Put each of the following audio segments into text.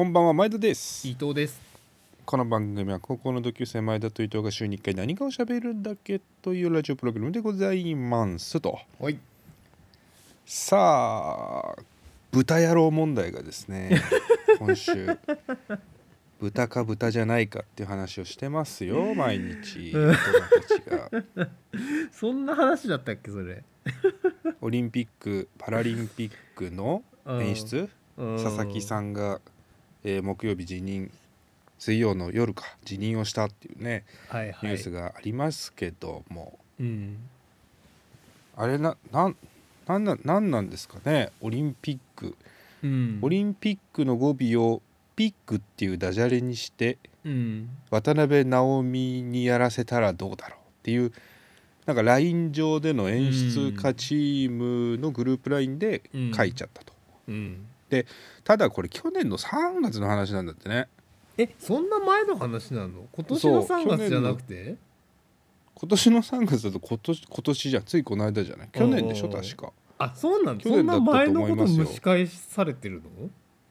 こんばんは前田です。伊藤です。この番組は高校の同級生前田と伊藤が週に1回何かを喋るだけというラジオプログラムでございますと。はい。さあ豚野郎問題がですね 今週豚か豚じゃないかっていう話をしてますよ毎日 大人たちが。そんな話だったっけそれ？オリンピック・パラリンピックの演出？佐々木さんんが、えー木曜日辞任水曜の夜か辞任をしたっていうねはいはい。ニュースがありますけども、うん。あれななんなんななんなんですかねオリンピック。うん。オリンピックの語尾をピックっていうダジャレにしてうん。渡辺直美にやらせたらどうだろうっていうなんか LINE 上での演出家チームのグループ LINE で書いちゃったと、うんただこれ去年の3月の話なんだってね。えそんな前の話なの？今年の3そう去年の月じゃなくて？今年の3月だと今年今年じゃんついこの間じゃない去年でしょ確か。あそうなのそん去年だったとな前のこと蒸し返されてる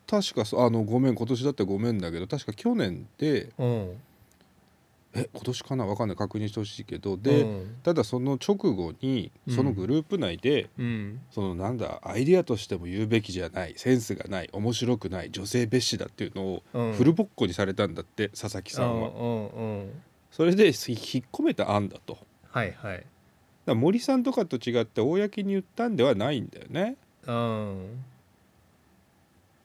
確かそうあのごめん今年だったらごめんだけど確か去年でのえ今年かな？わかんない。確認してほしいけど。うんで、うん。ただその直後にうん。そのグループ内で、うん。そのなんだアイディアとしても言うべきじゃないセンスがない面白くない女性蔑視だっていうのをうん。フルボッコにされたんだって佐々木さんは。うんうんうん。それでひ引っ込めた案だと。だかはい。はいら森さんとかと違って公に言ったんではないんだよね。うん。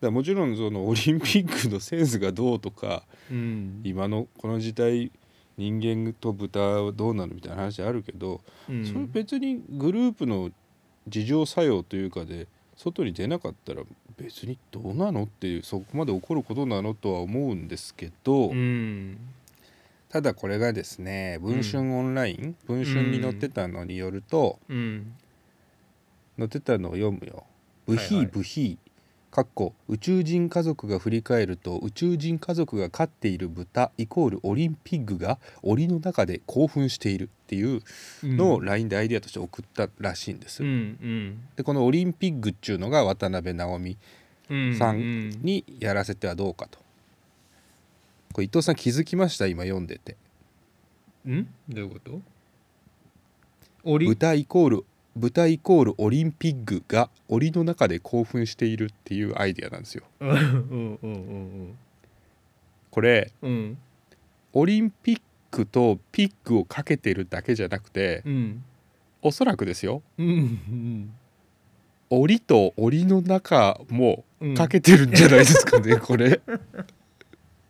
だからもちろんそのオリンピックのセンスがどうとかうん。今のこの時代人間と豚はどうなるみたいな話あるけど、うん。それ別にグループの自浄作用というかで外に出なかったら別にどうなのっていうそこまで起こることなのとは思うんですけど、うん。ただこれがですね「文春オンライン」文春に載ってたのによると、うん。載ってたのを読むよ。ブヒーブヒーかっこ宇宙人家族が振り返ると宇宙人家族が飼っている豚イコールオリンピックが檻の中で興奮しているっていうのを LINE でアイデアとして送ったらしいんです。うんうん。でこのオリンピックっちゅうのが渡辺直美うんさうん。んにやらせてはどうかと。これ伊藤さん気づきました？今読んでて。ん？どういうこと？オリ豚イコール豚イコールオリンピックが檻の中で興奮しているっていうアイデアなんですよ。うんうんうんこれうんうんオリンピックとピックをかけてるだけじゃなくてうんおそらくですよ。うん檻と檻の中もうんかけてるんじゃないですかね、これ。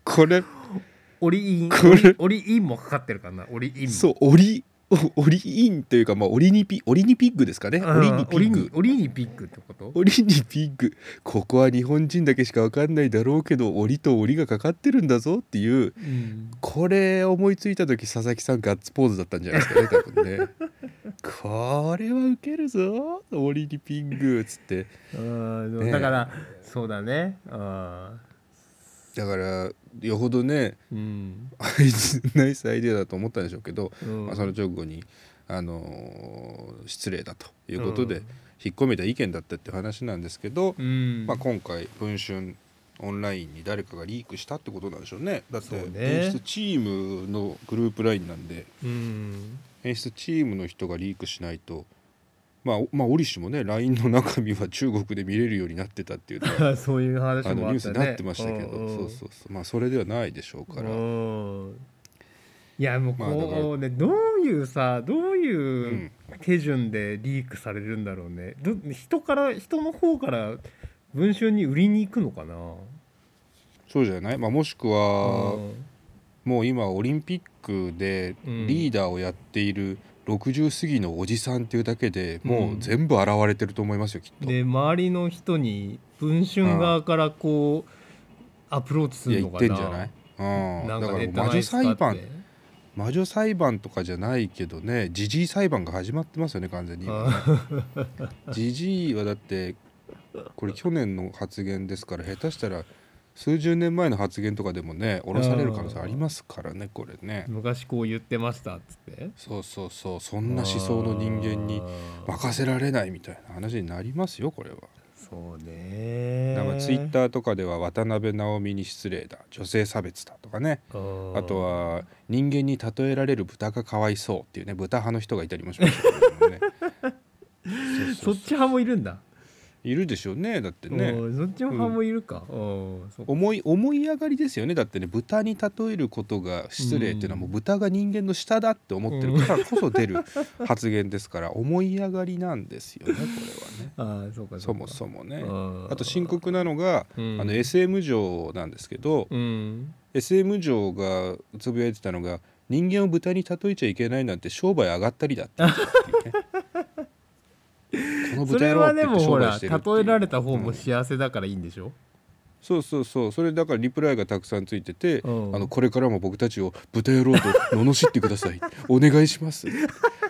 これ。オリインこれ。オリオリインもかかってるかなオリインもそう檻。お オリインというかまあオリにピオリにピッグですかね。うんオリにピッグ。オリにピックってこと？オリにピッグ。ここは日本人だけしか分かんないだろうけど檻と檻がかかってるんだぞっていううん。これ思いついた時佐々木さんガッツポーズだったんじゃないですかね多分ね。これはウケるぞオリにピッグっつって。うんねだからそうだね。あだからよほどねーうん。ナイスアイデアだと思ったんでしょうけど、うん。まあ、その直後に、あのー失礼だということで、うん。引っ込めた意見だったっていう話なんですけど、うん。まあ、今回「文春」オンラインに誰かがリークしたってことなんでしょうね。だってそうね。演出チームのグループラインなんでうん。演出チームの人がリークしないとまあ、おまあ、折しもね LINE の中身は中国で見れるようになってたっていう そういう話もあね。ニュースになってましたけど、うん。うんそうそうそう。まあそれではないでしょうから、うん。いやもうこうねどういうさどうういうん。手順でリークされるんだろうね。ど人から人の方から文春に売りに行くのかな？そうじゃない、まあ、もしくは、うん。もう今オリンピックでうん。リーダーをやっている60過ぎのおじさんっていうだけでもううん。全部現れてると思いますよきっと。で周りの人に文春側からこうアプローチすいや言っるのかなてんじゃない？うん、だから魔女裁判魔女裁判とかじゃないけどねジジイ裁判が始まってますよね完全に今。ねジジイはだってこれ去年の発言ですから下手したら数十年前の発言とかでもね降ろされる可能性ありますからねこれね。昔こう言ってましたっつって。そうそうそう。そんな思想の人間に任せられないみたいな話になりますよこれは。そうね。なんかツイッターとかでは渡辺直美に失礼だ。女性差別だとかね。あとは人間に例えられる豚がかわいそうっていうね豚派の人がいたりもしましたけどもね。そっち派もいるんだいるでしょうねだってね。そっち派もいるか、うん、思い思い上がりですよね。だってね豚に例えることが失礼っていうのはもう豚が人間の下だって思ってるからこそ出る発言ですから思い上がりなんですよねこれはね。ああそうかそももそもね。ああと深刻なのが、うん。あの SM 嬢なんですけど、うん。SM 嬢がつぶやいてたのが人間を豚に例えちゃいけないなんて商売上がったりだって言ってね それはでもほら例えられた方も幸せだからいいんでしょ、そうそうそう。それだからリプライがたくさんついてて、うん。あのこれからも僕たちを豚野郎と罵ってください。お願いします。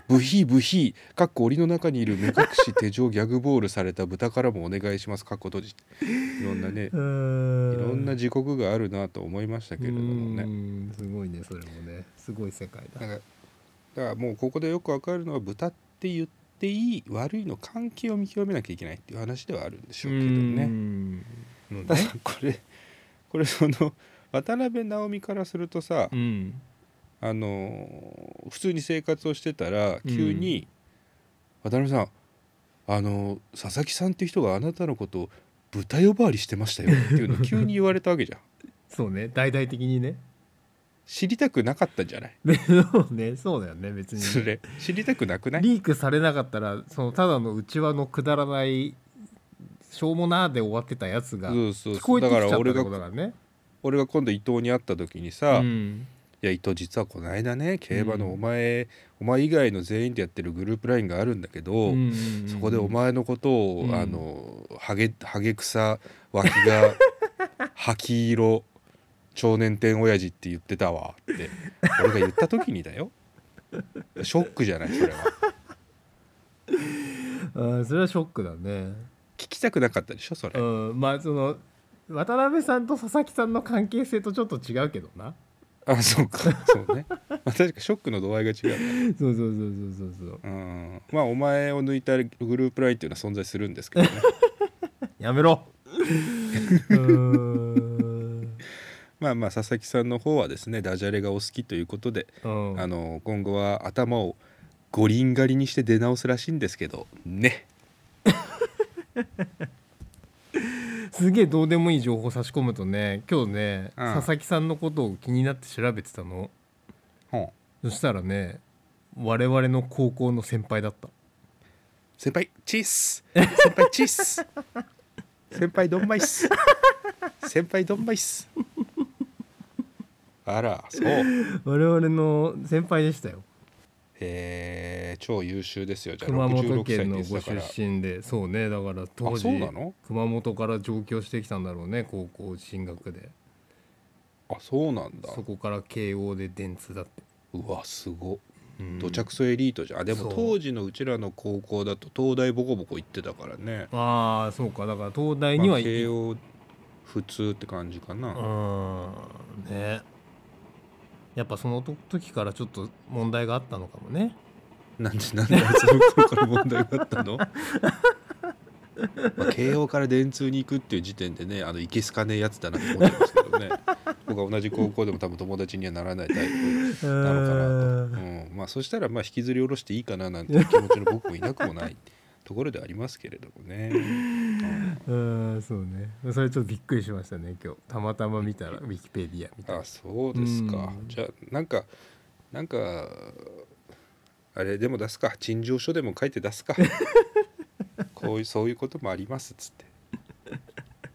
ブヒブヒかっこ檻の中にいる目隠し手錠ギャグボールされた豚からもお願いします。かっこ閉じいろんなね いろんな時刻があるなと思いましたけれどもうねん。すごいねそれもね。すごい世界だ。だからだからもうここでよくわかるのは豚って言っていい悪いの関係を見極めなきゃいけないっていう話ではあるんでしょうけどね。ねただこれこれその渡辺直美からするとさ、うん。あのー普通に生活をしてたら急に「渡辺さんあのー佐々木さんっていう人があなたのことを豚呼ばわりしてましたよ」っていうのを急に言われたわけじゃん。そうね。大々的にね知りたくなかったんじゃない？でそうねそうだよね別にね。それ知りたくなくない？リークされなかったらそのただの内輪のくだらないしょうもなーで終わってたやつがそうそう聞こえてきちゃったってことだからね。俺が今度伊藤に会った時にさ、うん。いや伊藤実はこの間ね競馬のうん。お前、お前以外の全員でやってるグループラインがあるんだけど、うんうんうんそこでお前のことを、うん。あのハゲハゲ草脇が aki 色少年店親父って言ってたわって 俺が言った時にだよ。ショックじゃない？それは。あーそれはショックだね。聞きたくなかったでしょ？それ、うんまあその渡辺さんと佐々木さんの関係性とちょっと違うけどな。あそうか。そうね、まあ、確かショックの度合いが違う そうそうそうそうそうそう。うん。まあお前を抜いたグループラインっていうのは存在するんですけどね。やめろ。うーんまあまあ佐々木さんの方はですねダジャレがお好きということで、うん。あの今後は頭を五輪狩りにして出直すらしいんですけどね。すげえどうでもいい情報差し込むとね今日ね、うん。佐々木さんのことを気になって調べてたの。ほう。そしたらね我々の高校の先輩だった。先輩チース。先輩チース。先輩ドンマイス先輩ドンマイスあら。そ う我々の先輩でしたよ。えー、超優秀ですよ。じゃあ熊本66歳県のご出身で。そうね。だから当あ時熊本から上京してきたんだろうね高校進学で。あそうなんだ。そこから慶応で電通だって、うわすご。うん。土着そエリートじゃん。あでも当時のうちらの高校だと東大ボコボコ行ってたからね。ああそうか。だから東大にまあは、慶応普通って感じかな、うん。ねやっぱその時からちょっと問題があったのかもね。なんでなんであいつの頃から問題があったの、まあ、慶応から電通に行くっていう時点でねあのいけすかねえやつだなと思ってますけどね。僕は同じ高校でも多分友達にはならないタイプなのかなと、うん、まあそしたらまあ引きずり下ろしていいかななんて気持ちの僕もいなくもないところでありますけれどもね、うんうんそうね。それちょっとびっくりしましたね今日。たまたま見たらウィキペディアみたいなあそうですか、うん。じゃあなんかなんかあれでも出すか。陳情書でも書いて出すか。こういうそういうこともありますっつって。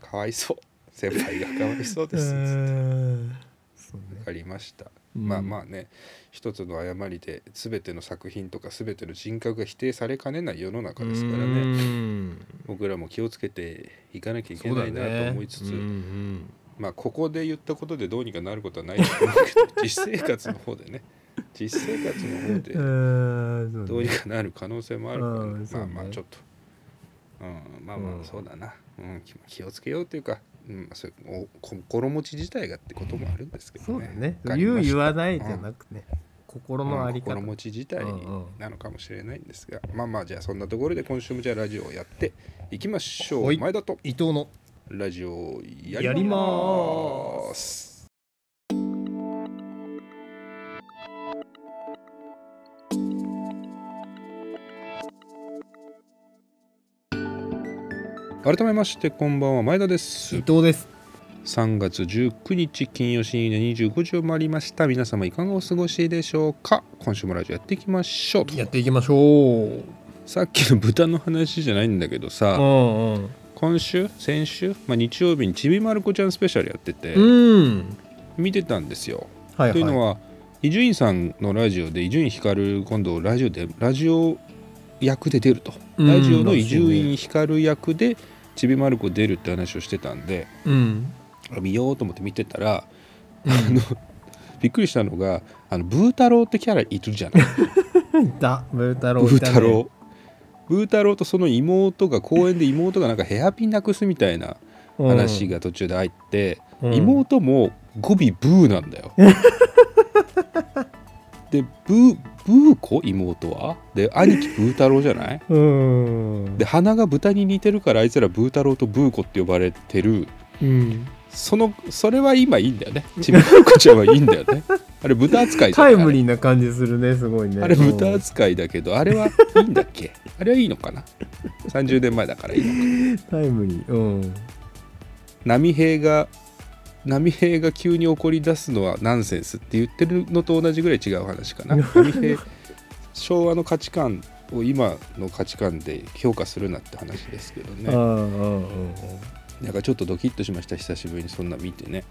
かわいそう。先輩がかわいそうですっつって。分かりました、うんまあまあね一つの誤りで全ての作品とか全ての人格が否定されかねない世の中ですからうねん。僕らも気をつけていかなきゃいけないなね。と思いつつ、うんうん。まあここで言ったことでどうにかなることはないと思うけど 実生活の方でね。実生活の方で どうにかなる可能性もあるから、ね。まあまあちょっと、うん、まあまうんあそうだな、うん、気気をつけようというか、うん、まあそういうお心持ち自体がってこともあるんですけどね。そうだね。言う言わないじゃなくね心のあり方。心持ち自体うんうんなのかもしれないんですが、まあまあじゃあそんなところで今週もじゃあラジオをやっていきましょう。はい。前田と伊藤のラジオをややりまーす改めましてこんばんは前田です。伊藤です。3月19日金曜深夜25時を回りました。皆様いかがお過ごしでしょうか。今週もラジオやっていきましょうと。やっていきましょう。さっきの豚の話じゃないんだけどさ、うんうん。今週先週、まあ、日曜日にちびまる子ちゃんスペシャルやってて、うん。見てたんですよ。はいはい。というのは伊集院さんのラジオで伊集院光今度ラジオでラジオ役で出ると。うん。ラジオの伊集院光役でちびまる子出るって話をしてたんでうん。あ見ようと思って見てたらうん。あの びっくりしたのがあのブー太郎ってキャラいるじゃない。だブー太郎ブー太郎。ブー太郎とその妹が公園で妹がなんかヘアピンなくすみたいな話が途中で入って、うん。妹も語尾ブーなんだよ。でブーブー子妹は？で兄貴ブー太郎じゃない？うん。で鼻が豚に似てるからあいつらブー太郎とブー子って呼ばれてる。うん。そのそれは今いいんだよね。ちびまる子ちゃんはいいんだよね。あれ豚扱いじゃないタイムリーな感じするねすごいね。あれ豚扱いだけどあれはいいんだっけ？あれはいいのかな？30年前だからいいのか。タイムリー。うん。波平が波平が急に怒り出すのはナンセンスって言ってるのと同じぐらい違う話かな。波平昭和の価値観を今の価値観で評価するなって話ですけどね。なんかちょっとドキッとしました久しぶりにそんな見てね。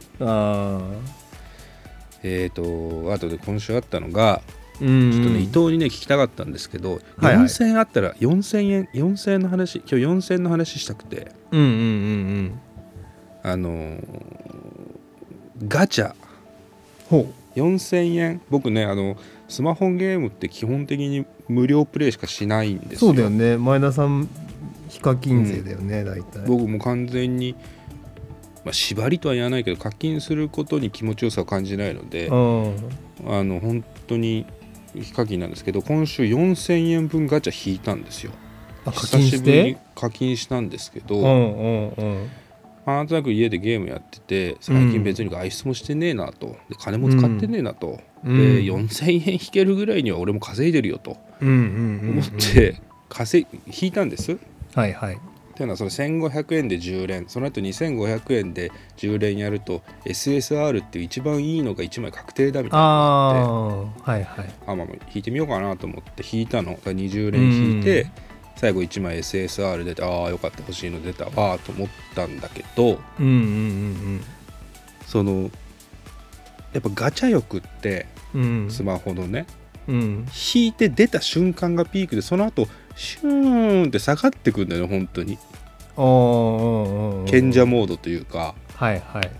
えーとあとで今週あったのがうん。ちょっとね伊藤にね聞きたかったんですけど、はいはい。4000円あったら4000円4000円の話今日4000円の話したくて。うんうんうん。あのーガチャ。ほ4000円。僕ねあのスマホゲームって基本的に無料プレイしかしないんうですよ。そうだよね。前田さんヒカキン勢だよね、大体。僕も完全に、まあ、縛りとは言わないけど課金することに気持ちよさを感じないのでうん。あの本当にヒカキンなんですけど今週4000円分ガチャ引いたんですよ。あ課金し久しぶりにて課金したんですけど、うんうんうん。まあなんとなく家でゲームやってて最近別に外出もしてねえなと。で金も使ってねえなと、うん。で4000円引けるぐらいには俺も稼いでるよと。思って稼い引いたんです。っはいはい。ていうのはその1500円で10連。その後2500円で10連やると SSR っていう一番いいのが1枚確定だみたいなのがあって。ああはいはい。あまあまあ引いてみようかなと思って引いたの。だから20連引いて、うん最後1枚 SSR 出てああよかった欲しいの出たわーと思ったんだけどうんうんそのやっぱガチャ欲ってうん。うんうんスマホのねうん。引いて出た瞬間がピークでその後シューンって下がってくんだよね本当に。ああうんうん賢者モードというか。はいはい。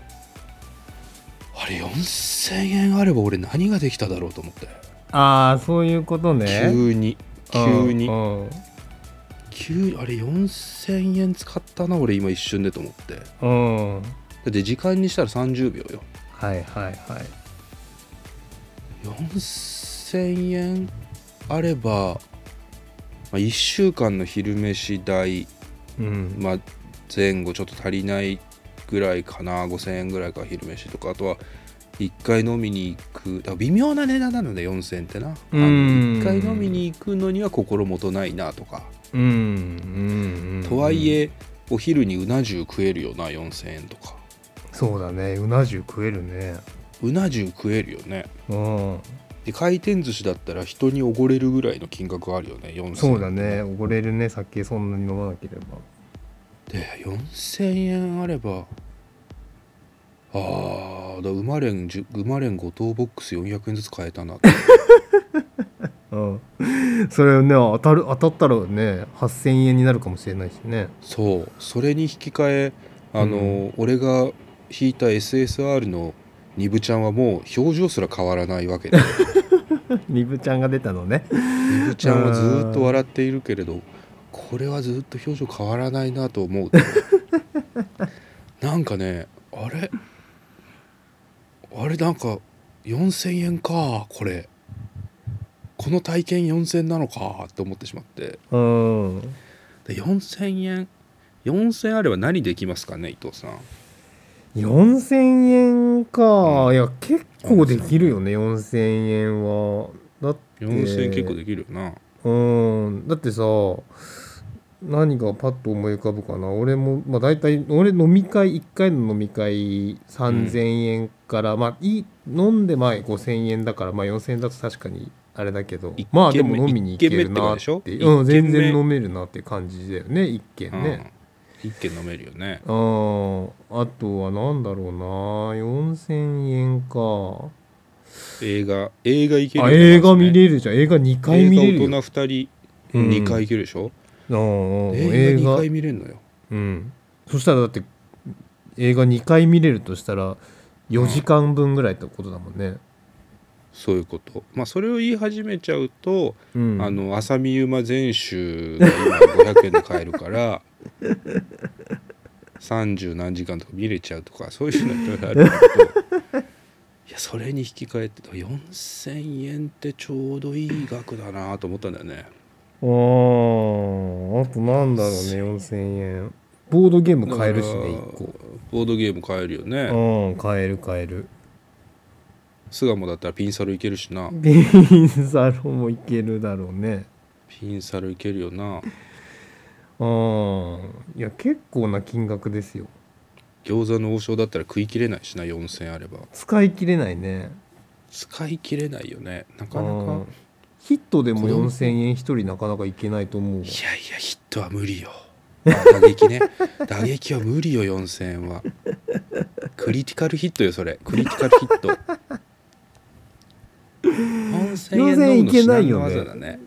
あれ4000円あれば俺何ができただろうと思って。ああそういうことね。急に急に。うんうんあれ4000円使ったな俺今一瞬でと思って。だうん。って時間にしたら30秒よ。はいはいはい。4000円あれば、まあ、1週間の昼飯代、うん。まあ、前後ちょっと足りないぐらいかな5000円ぐらいか昼飯とか。あとは1回飲みに行く。だから微妙な値段なので4000円ってな。あのうん。1回飲みに行くのには心もとないなとかうんうんうんとはいえお昼にうな重食えるよな4000円とか。そうだねうな重食えるね。うな重食えるよね。うん。で回転寿司だったら人におごれるぐらいの金額あるよね4000円。そうだねおごれるね酒そんなに飲まなければ。で4000円あればあーだ馬連じゅ馬連5等ボックス400円ずつ買えたな うん。それね当たる当たったらね8000円になるかもしれないしね。そう。それに引き換えあの、うん。俺が引いた SSR のニブちゃんはもう表情すら変わらないわけで。みぶちゃんが出たのね。ニブちゃんはずーっと笑っているけれどこれはずっと表情変わらないなと思うと。なんかねあれ？あれなんか4000円かこれこの体験4000なのかって思ってしまって。うん。で4000円？4000あれば何できますかね伊藤さん。4000円か、うん。いや結構できるよね4000円は。だって。4000円結構できるよな。うん。だってさ何がパッと思い浮かぶかな。俺もまあ大体俺飲み会1回の飲み会3000円から、まあいい飲んでまあ5000円だからまあ4000円だと確かにあれだけどまあで目も飲みに行けるなってうん全然飲めるなって感じだよね一軒ね、うん、一軒飲めるよね。うんあとはなんだろうな4000円か。映画映画行ける映画見るれるじゃん。映画2回見れる大人2人うん。2回行けるでしょ、うんうん映画2回見れるのよ。うん。そしたらだって映画2回見れるとしたら4時間分ぐらいってことだもんね、そういうこと。まあそれを言い始めちゃうと、うん、あの浅見ゆま全集が今500円で買えるから30何時間とか見れちゃうとかそういうのいろいろあるけど。いやそれに引き換えて4,000円ってちょうどいい額だなと思ったんだよね。あーあとなんだろうね4000円。ボードゲーム買えるしねだから1個。ボードゲーム買えるよね。うん買える買える巣鴨だったらピンサロいけるしな。ピンサロもいけるだろうね。ピンサロいけるよな。うんいや結構な金額ですよ。餃子の王将だったら食い切れないしな4,000円あれば。使い切れないね。使い切れないよね。なかなか。うんヒットでも子供4000円1人なかなかいけないと思うわ。いやいやヒットは無理よ。あ打撃ね。打撃は無理よ4000円は。クリティカルヒットよそれ。クリティカルヒット4000円飲むの至難の技だね。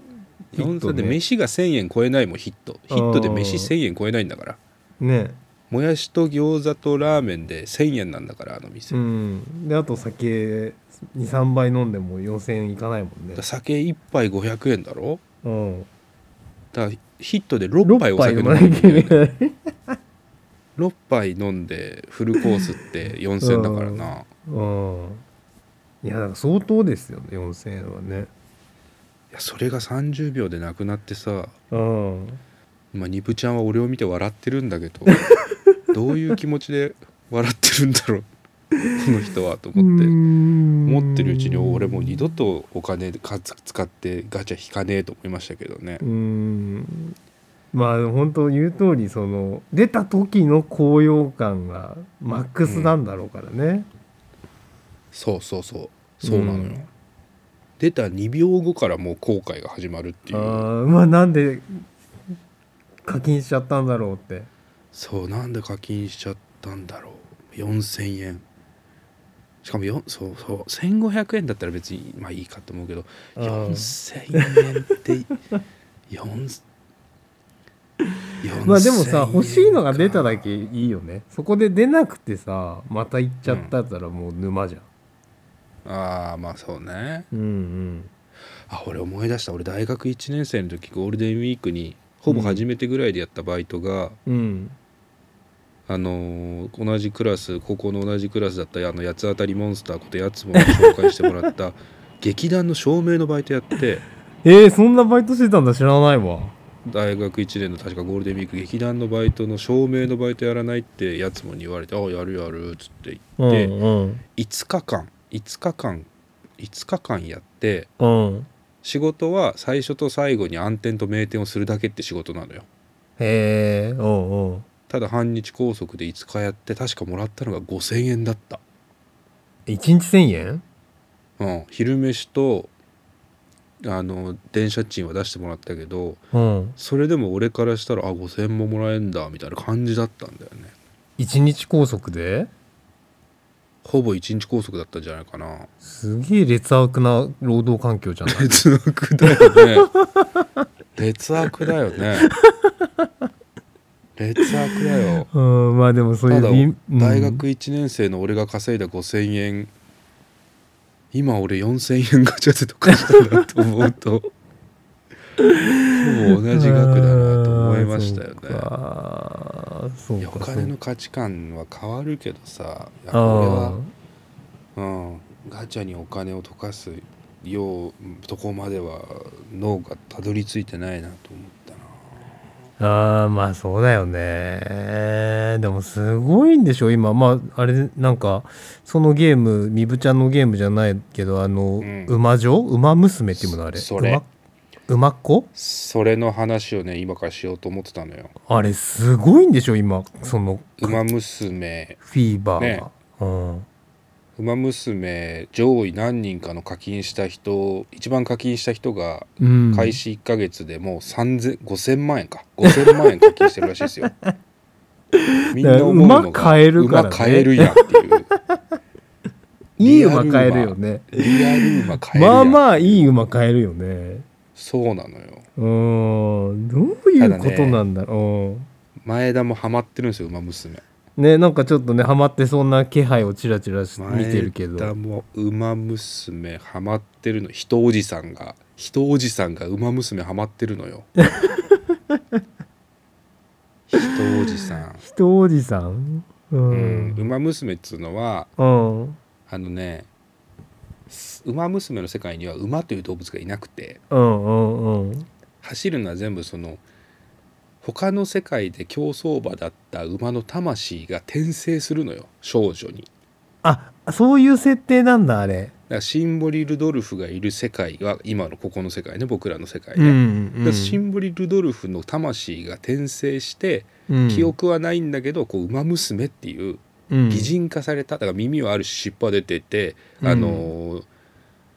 ヒットね。4000で飯が1000円超えないもんヒット。ヒットで飯1000円超えないんだから。ね。もやしと餃子とラーメンで1000円なんだからあの店、うん。であと酒23杯飲んでも4000円いかないもんね。酒1杯500円だろ？うん。だからヒットで6杯6お酒飲 杯飲まなきゃいけむない。6杯飲んでフルコースって4000だからな。うんいやだから相当ですよね4000円はね。いやそれが30秒でなくなってさうん。まあニプちゃんは俺を見て笑ってるんだけど どういう気持ちで笑ってるんだろうこの人はと思って。思持ってるうちに俺もう二度とお金かつ使ってガチャ引かねえと思いましたけどね。うん。まあ本当言う通りその出た時の高揚感がマックスなんだろうからね、そうそうそう。そうなのよ、うん。出た2秒後からもう後悔が始まるっていう。ああまあなんで課金しちゃったんだろうって。そうなんで課金しちゃったんだろう。4,000円。しかもよそうそう。1,500円だったら別にまあいいかと思うけどあー4,000円って 4まあでもさ4000円欲しいのが出ただけいいよね。そこで出なくてさまた行っちゃったったらもう沼じゃんああまあそうね。うんうん。あ俺思い出した。俺大学1年生の時ゴールデンウィークにほぼ初めてぐらいでやったバイトが、うん。あのー同じクラス高校の同じクラスだったあの八つ当たりモンスターことやつも紹介してもらった 劇団の照明のバイトやってえー、そんなバイトしてたんだ知らないわ。大学1年の確かゴールデンウィーク劇団のバイトの照明のバイトやらないってやつもに言われて「ああやるやる」っつって言って、うん5日間5日間5日間やってうん。うん仕事は最初と最後に暗転と明転をするだけって仕事なのよ。へえうんうん。ただ半日拘束で5日やって確かもらったのが5,000円だった。1日1000円？うん、昼飯とあの電車賃は出してもらったけどうん。それでも俺からしたらあ5,000ももらえんだみたいな感じだったんだよね。1日拘束で？ほぼ1日拘束だったんじゃないかな。すげえ劣悪な労働環境じゃない？劣悪だよね。劣悪だよね。劣悪だよ。うんまあでもそういただ大学1年生の俺が稼いだ5,000円。今俺4,000円ガチャでとかしたんだと思うと。ほぼ同じ額だなと思いましたよねそういやおか。金の価値観は変わるけどさいやあ俺あは、うん、ガチャにお金を溶かすようとこまでは脳がたどり着いてないなと思ったな。あーまあそうだよね。でもすごいんでしょ今。まああれなんかそのゲームみぶちゃんのゲームじゃないけどあの、ん。馬女？馬娘っていうものあれ？それ。馬馬っ子？それの話をね今からしようと思ってたのよ。あれすごいんでしょ今その「ウマ娘。フィーバーが、ね。うん「ウマ娘」上位何人かの課金した人一番課金した人がうん、開始1ヶ月でもう3000 5000万円か。5000万円課金してるらしいですよ。みんな思うのが馬買えるからね。馬買えるやんっていう。いい馬買えるよね。リアル馬買えるまあまあいい馬買えるよねそうなのよ。うーん。どういうことなんだろう、前田もハマってるんですよ馬娘。うんねなんかちょっとねハマってそんな気配をチラチラし見てるけど。前田も馬娘ハマってるの人おじさんが。人おじさんが馬娘ハマってるのよ。人おじさん。人おじさん？ううんん、馬娘っつうのはうん。あのねす馬娘の世界には馬という動物がいなくてうんうんうん。走るのは全部その他の世界で競走馬だった馬の魂が転生するのよ少女に。あそういう設定なんだあれ。だからシンボリ・ルドルフがいる世界は今のここの世界ね僕らの世界うね、ん。だからシンボリ・ルドルフの魂が転生してうん。記憶はないんだけどこう馬娘っていううん擬人化されただから耳はあるし尻尾は出てて、うん。あの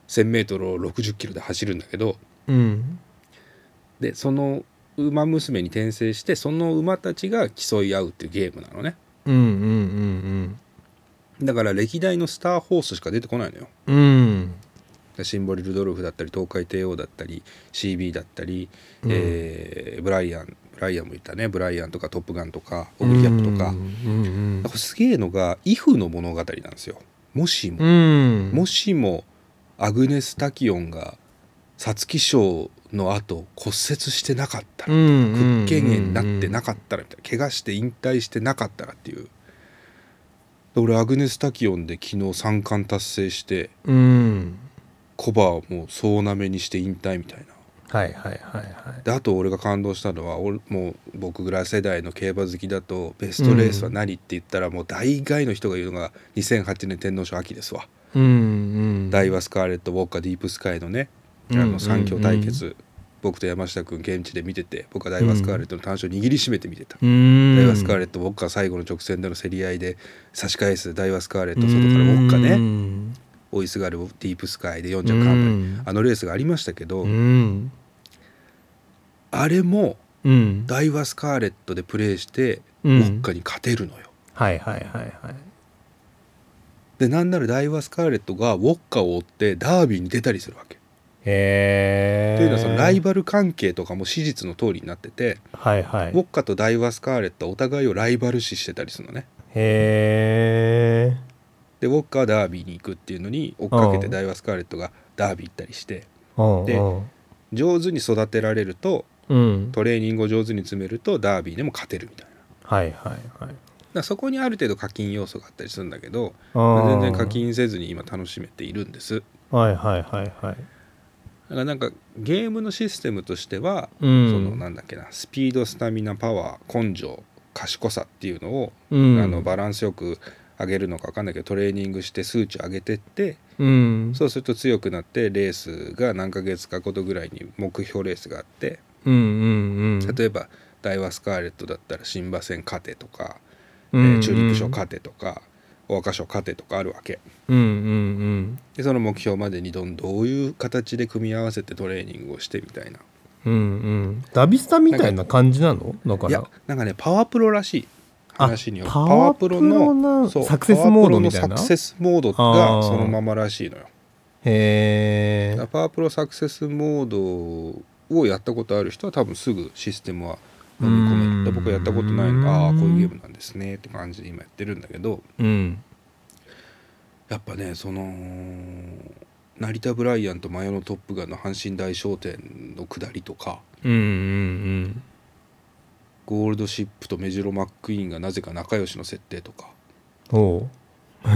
1,000m を60キロで走るんだけどうん。でその馬娘に転生してその馬たちが競い合うっていうゲームなのね。うんうんだから歴代のスターホースしか出てこないのよ。うん。うんシンボリ・ルドルフだったり東海帝王だったり CB だったり、うん。えーブライアンブライアンも言ったねブライアンとかトップガンとかオグリキャップとか、うんすげえのがイフの物語なんですよ。もしも、うん。もしもアグネス・タキオンが皐月賞の後骨折してなかったら、うん屈腱炎になってなかったらみたいな怪我して引退してなかったらっていう。で俺アグネス・タキオンで昨日3冠達成してうん。コバをもう総なめにして引退みたいなはいはいはいはい。であと俺が感動したのは俺もう僕ぐらい世代の競馬好きだとベストレースは何って言ったらもう大概の人が言うのが2008年天皇賞秋ですわ、うんうん。ダイワスカーレットウォッカディープスカイのねあうんの三強対決、僕と山下君現地で見てて僕はダイワスカーレットの単勝握りしめて見てた、うん。ダイワスカーレットウォッカ最後の直線での競り合いで差し返すダイワスカーレット外からウォッカねね追いすがるディープスカイで4着カンパニーあのレースがありましたけど、うん。あれもうん。ダイワスカーレットでプレーしてウうん。ォッカに勝てるのよ。はいはいはいはい。でなんならダイワスカーレットがウォッカを追ってダービーに出たりするわけ。へえというのはそのライバル関係とかも史実の通りになってて、はいはい。ウォッカとダイワスカーレットはお互いをライバル視してたりするのね。へえでウォッカはダービーに行くっていうのに追っかけてうん。ダイワスカーレットがダービー行ったりして。うんで上手に育てられるとうん。トレーニングを上手に詰めるとダービーでも勝てるみたいな。はいはいはい。らそこにある程度課金要素があったりするんだけど、あまあー全然課金せずに今楽しめているんです。はいはいはいはい。だからなんかゲームのシステムとしては、うん。そのなんだっけなスピードスタミナパワー根性賢さっていうのを、うん。あのバランスよく上げるのか分かんないけどトレーニングして数値上げてってうん。そうすると強くなってレースが何ヶ月かことぐらいに目標レースがあってうんうんうん。例えばダイワスカーレットだったら新馬戦勝てとか、うえーんチューリップ賞勝てとか大赤賞勝てとかあるわけ。うんうんでその目標までにどんどういう形で組み合わせてトレーニングをしてみたいな。うんうん。うんダビスタみたいな感じなの？だから。いやなんかねパワープロらしい。あ話による。パワープロなそうサクセスモードみたいな？サクセスモードがそのままらしいのよ。へえパワープロサクセスモードをやったことある人は多分すぐシステムは飲み込めうん。るで僕はやったことないのでああこういうゲームなんですねって感じで今やってるんだけど。うんやっぱねその成田ブライアンと真夜のトップガンの阪神大商店の下りとか。うんうんゴールドシップとメジロマックイーンがなぜか仲良しの設定とか。うんおう。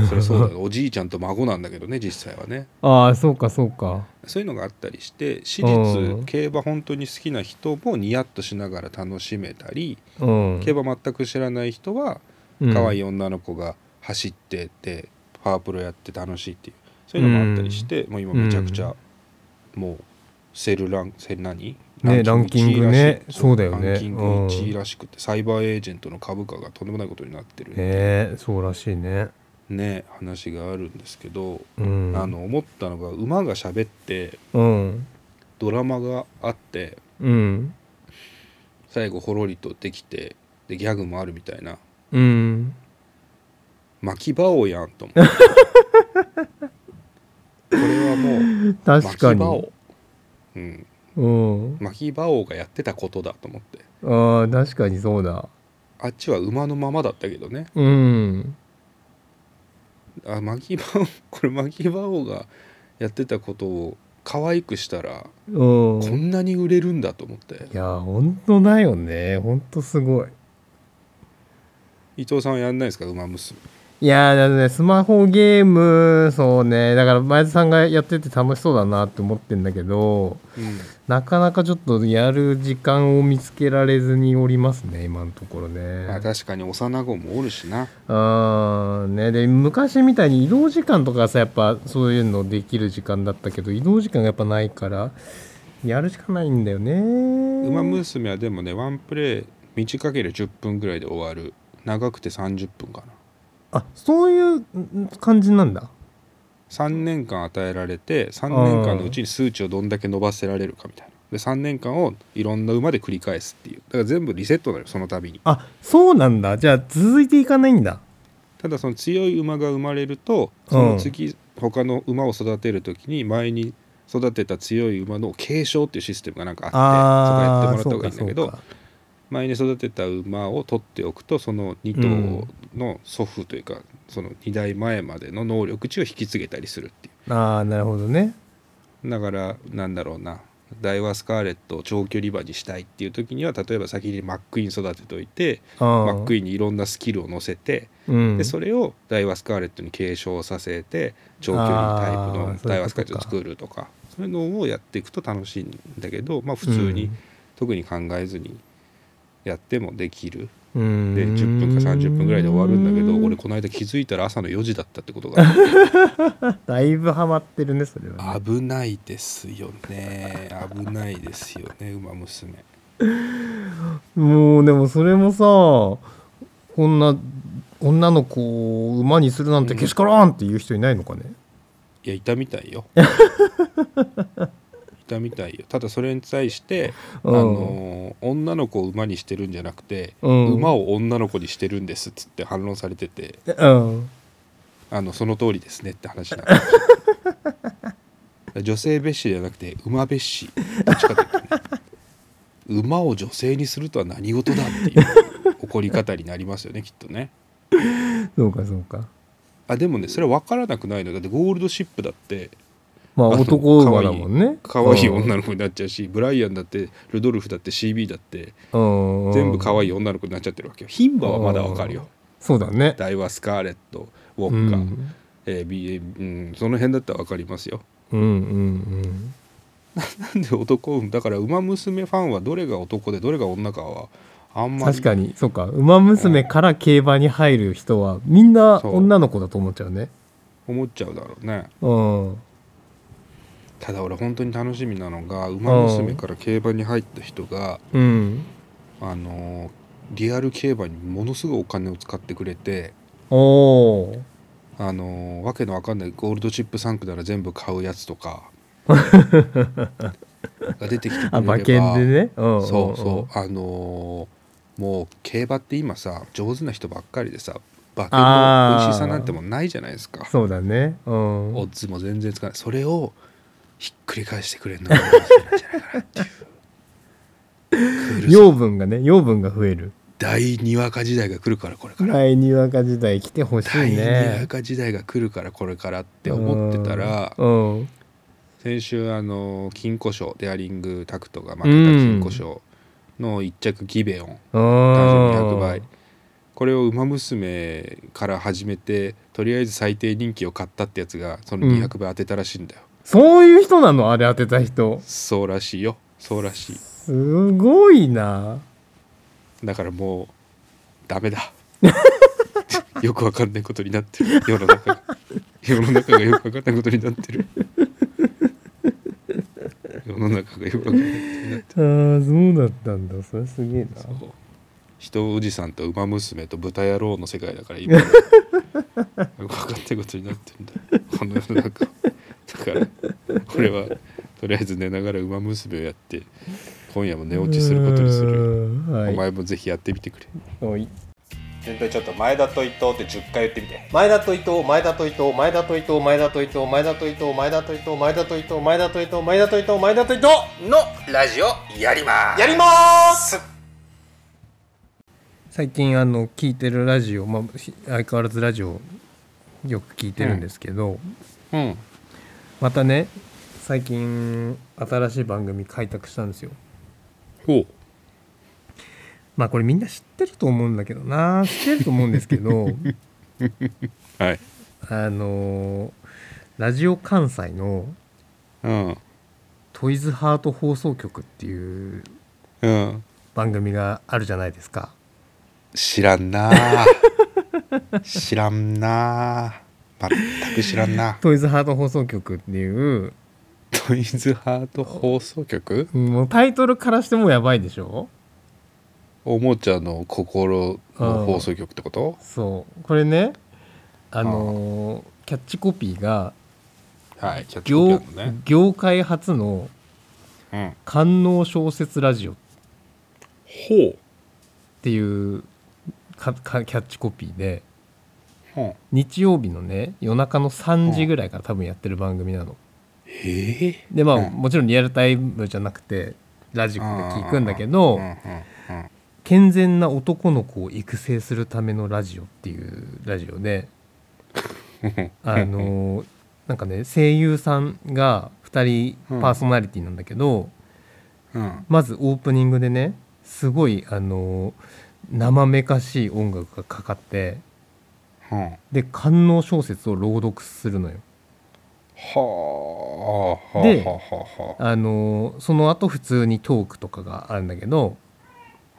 それそうだ。よおじいちゃんと孫なんだけどね 実際はね。ああそうかそうか。そういうのがあったりして私うん。立競馬本当に好きな人もニヤッとしながら楽しめたりうん。競馬全く知らない人は可愛い女の子が走っててパワープロやって楽しいっていうそういうのもあったりして、もう今めちゃくちゃもうセルランセル何？ねランキングね。1位らしい。そうだよね。ランキングうん。1位らしくて、サイバーエージェントの株価がとんでもないことになってる。ねえそうらしいね。ね話があるんですけど、うん。あの思ったのが馬が喋ってうん。ドラマがあってうん。最後ほろりとできてでギャグもあるみたいな。うん。巻き場王やんと思って これはもう確かに。うんうん。巻き場王がやってたことだと思って。ああ確かにそうだ。あっちは馬のままだったけどね。うん。あ巻き場王これ巻き場王がやってたことを可愛くしたらうん。こんなに売れるんだと思って。いや本当だよね。本当すごい。伊藤さんはやんないですか馬娘。いやーだねスマホゲームそうね。だから前田さんがやってて楽しそうだなって思ってんだけどうんなかなかちょっとやる時間を見つけられずにおりますね今のところね。まあ確かに幼子もおるしな。あーね。で昔みたいに移動時間とかさやっぱそういうのできる時間だったけど移動時間がやっぱないからやるしかないんだよね。馬娘はでもねワンプレイ短ければ10分ぐらいで終わる。長くて30分かな。あそういうん感じなんだ3年間与えられて3年間のうちに数値をどんだけ伸ばせられるかみたいな。で3年間をいろんな馬で繰り返すっていう。だから全部リセットなのよその度に。あそうなんだ。じゃあ続いていかないんだ。ただその強い馬が生まれるとその次、他の馬を育てる時に前に育てた強い馬の継承っていうシステムがなんかあってそこやってもらった方がいいんだけど前に育てた馬を取っておくとその2頭の祖父というか、その2代前までの能力値を引き継げたりするっていそう。かああなるほどね。うだからなんだろうな。ダイワスカーレットを長距離馬にしたいっていう時には例えば先にマックイーン育てといてママックイーンにいろんなスキルを乗せてうん、でそれをダイワスカーレットに継承させて長距離タイプのダイワスカーレットを作るとかそういうのをやっていくと楽しいんだけどまあ普通に、特に考えずにやってもできるうんで10分か30分ぐらいで終わるんだけど俺この間気づいたら朝の4時だったってことが だいぶハマってるねそれはね、危ないですよね。危ないですよね馬娘。もうでもそれもさこんな女の子を馬にするなんてけしからんっていう人いないのかね、いやいたみたいよ いたみたいよ。ただそれに対して、うん。あの女の子を馬にしてるんじゃなくて、うん。馬を女の子にしてるんですっつって反論されてて。うん。あのその通りですねって話なんですよ女性蔑視ではなくて馬蔑視。どっちかというとね。馬を女性にするとは何事だっていう怒り方になりますよねきっとね。そうかそうか。あでもねそれは分からなくないのだってゴールドシップだってまあ男馬だもんね。可愛い女の子になっちゃうし、ブライアンだってルドルフだって CB だってうん。全部可愛いい女の子になっちゃってるわけよ。牝馬はまだわかるよ。そうだね。ダイワスカーレットウォうッカ、ん。えー BA うん、その辺だったらわかりますよ。うんうんなんで男だから馬娘ファンはどれが男でどれが女かはあんうんまり確かに。そうか。馬娘から競馬に入る人はみんな女の子だと思っちゃうね。思っちゃうだろうね。うんただ俺本当に楽しみなのが馬娘から競馬に入った人がうん。あのーリアル競馬にものすごいお金を使ってくれてあのーわけのわかんないゴールドチップ3区なら全部買うやつとか が出てきてくれればあ馬券でね。うんそうそう。あのーもう競馬って今さ上手な人ばっかりでさ馬券の美味しさなんてもんないじゃないですか。そうだね。うん。オッズも全然つかない。それをひっくり返してくれるのが馬娘なんじゃないかなっていう。養分がね養分が増える。大にわか時代が来るからこれから。第にわか時代来てほしい大にわねか時代が来るからこれからって思ってたらうん。うん。先週あの金庫賞デアリングタクトが負けた金庫賞の一着ギベオン単純200倍。これを「ウマ娘」から始めてとりあえず最低人気を買ったってやつがその200倍当てたらしいんだよ、そういう人なの？あれ当てた人。そうらしいよ。そうらしい。すごいな。だからもうダメだ。よくわかんないことになってる。世の中が。世の中がよくわかんないことになってる。世の中がよくわかんないことになってあーそうだったんだ。それすげえな。人おじさんと馬娘と豚野郎の世界だから今。よくわかんないことになってるんだ。この世の中だから俺はとりあえず寝ながら馬娘をやって今夜も寝落ちすることにする。はい。お前もぜひやってみてくれ。はい。全体ちょっと前田と伊藤って10回言ってみて。前田と伊藤前田と伊藤前田と伊藤前田と伊藤前田と伊藤前田と伊藤前田と伊藤前田と伊藤前田と伊藤前田と伊藤のラジオやります。やります。最近あの聞いてるラジオ、まあ、ひ相変わらずラジオよく聞いてるんですけど、うんまたね最近新しい番組開拓したんですよ。ほう。まあこれみんな知ってると思うんだけどな。知ってると思うんですけど。はい。あのラジオ関西のうん。トイズハート放送局っていううん。番組があるじゃないですか。知らんなあ知らんなあ全く知らんな。トイズハート放送局っていう。トイズハート放送局？もうタイトルからしてもやばいでしょ？おもちゃの心の放送局ってこと？そう。これねあのーキャッチコピーがはいキャッチコピ業ーなのね。業界初のうん。官能小説ラジオ。っほう。ていうかかキャッチコピーで日曜日のね夜中の3時ぐらいから多分やってる番組なの。でまあ、うん。もちろんリアルタイムじゃなくてラジコで聞くんだけど、健全な男の子を育成するためのラジオっていうラジオでうん あのなんかね声優さんが2人パーソナリティなんだけど、うん。まずオープニングでねすごいあの生めかしい音楽がかかってうんで官能小説を朗読するのよ。はあはあではあはあのその後普通にトークとかがあるんだけど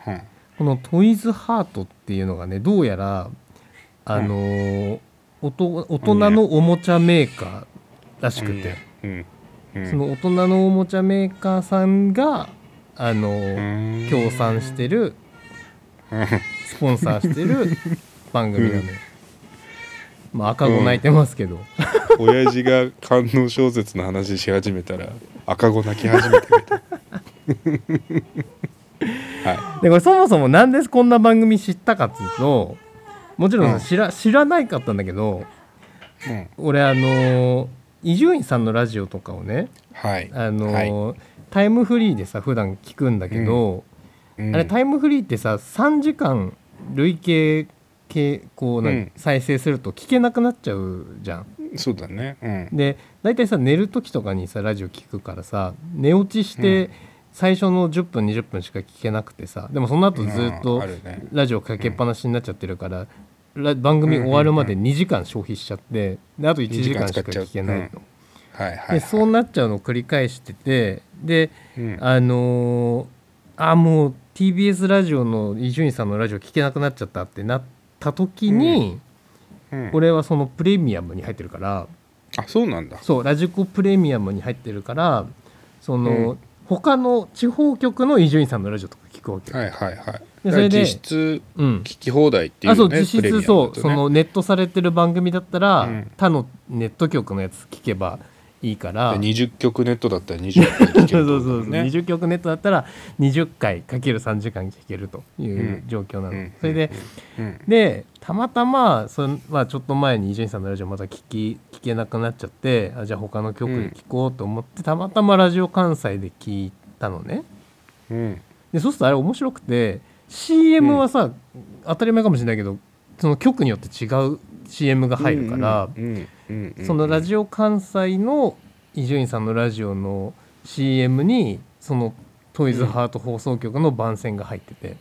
あうん。このトイズハートっていうのがねどうやらあの、おと大人のおもちゃメーカーらしくて、うん。うん。その大人のおもちゃメーカーさんがあの、うん。協賛してるうん。スポンサーしてる番組なのよ。まあ赤子泣いてますけど、親父が官能小説の話し始めたら赤子泣き始めて はでこれそもそもなんでこんな番組知ったかっつうともちろんさうん。知ら知らないかったんだけどい、うん、俺あの伊集院さんのラジオとかをねはい。あの、はい。タイムフリーでさ普段聞くんだけど、うん。あれタイムフリーってさ3時間累計計こう何、うん。再生すると聞けなくなっちゃうじゃん。そうだね。うん。で大体さ寝る時とかにさラジオ聞くからさ寝落ちしてうん。最初の10分20分しか聞けなくてさでもその後ずっうんとラジオかけっぱなしになっちゃってるから、ラ番組終わるまで2時間消費しちゃってであと1時間しか聞けないの。はいはい、はい、でそうなっちゃうのを繰り返しててでうん。あのーあもう TBS ラジオの伊集院さんのラジオ聞けなくなっちゃったってなった時に、うん。俺はそのプレミアムに入ってるからあそうなんだ。そうラジコプレミアムに入ってるからその、うん。他の地方局の伊集院さんのラジオとか聞くわけ。よ。はいはいはい。でそれで実質うん。聞き放題っていうあそう実質そう、そのネットされてる番組だったら、うん。他のネット局のやつ聞けばいいから。で20曲ネットだったら20回聞ける そうそうそう、だね20曲ネットだったら20回かける3時間聞けるという状況なの、うん。それで、うん。でたまたまその、まあ、ちょっと前に伊集院さんのラジオまた聞き聞けなくなっちゃってあじゃあ他の曲で聞こうと思って、たまたまラジオ関西で聞いたのね。うん。でそうするとあれ面白くて CM はさ、当たり前かもしれないけどその曲によって違う CM が入るから、そのラジオ関西の伊集院さんのラジオの CM にそのトイズハート放送局の番宣が入ってて、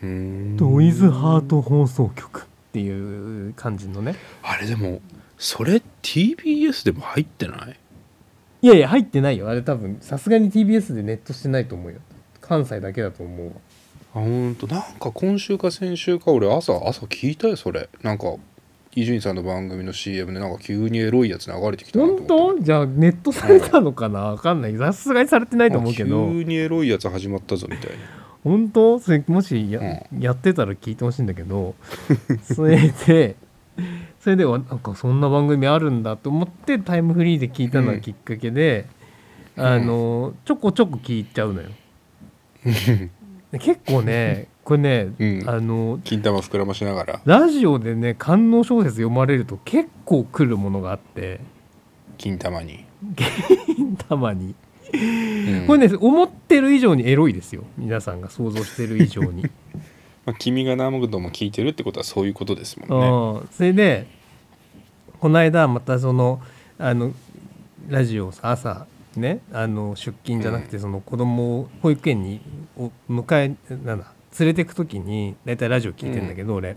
トイズハート放送局っていう感じのね。あれでもそれ TBS でも入ってない？いやいや入ってないよ。あれ多分さすがに TBS でネットしてないと思うよ。関西だけだと思うわ。あほんと。なんか今週か先週か俺朝朝聞いたよそれ。なんか伊集院さんの番組の CM でなんか急にエロいやつ流れてきた本当？じゃあネットされたのかな？わかんない。さすがにされてないと思うけど。あ急にエロいやつ始まったぞみたいな。本当？それもしや,、やってたら聞いてほしいんだけど。それでそれではなんかそんな番組あるんだと思ってタイムフリーで聞いたのがきっかけで、うん。あのちょこちょこ聞いちゃうのよ。で結構ねこれね、うん。あの金玉膨らましながら。ラジオでね官能小説読まれると結構来るものがあって。金玉に、たまに。うん。これね思ってる以上にエロいですよ。皆さんが想像してる以上に。まあ、君が何度も聞いてるってことはそういうことですもんね。うん、それでこの間またそのあのラジオ朝ねあの出勤じゃなくてその子供を保育園にお迎えなんだ連れてく時に大体ラジオ聞いてんだけど、俺。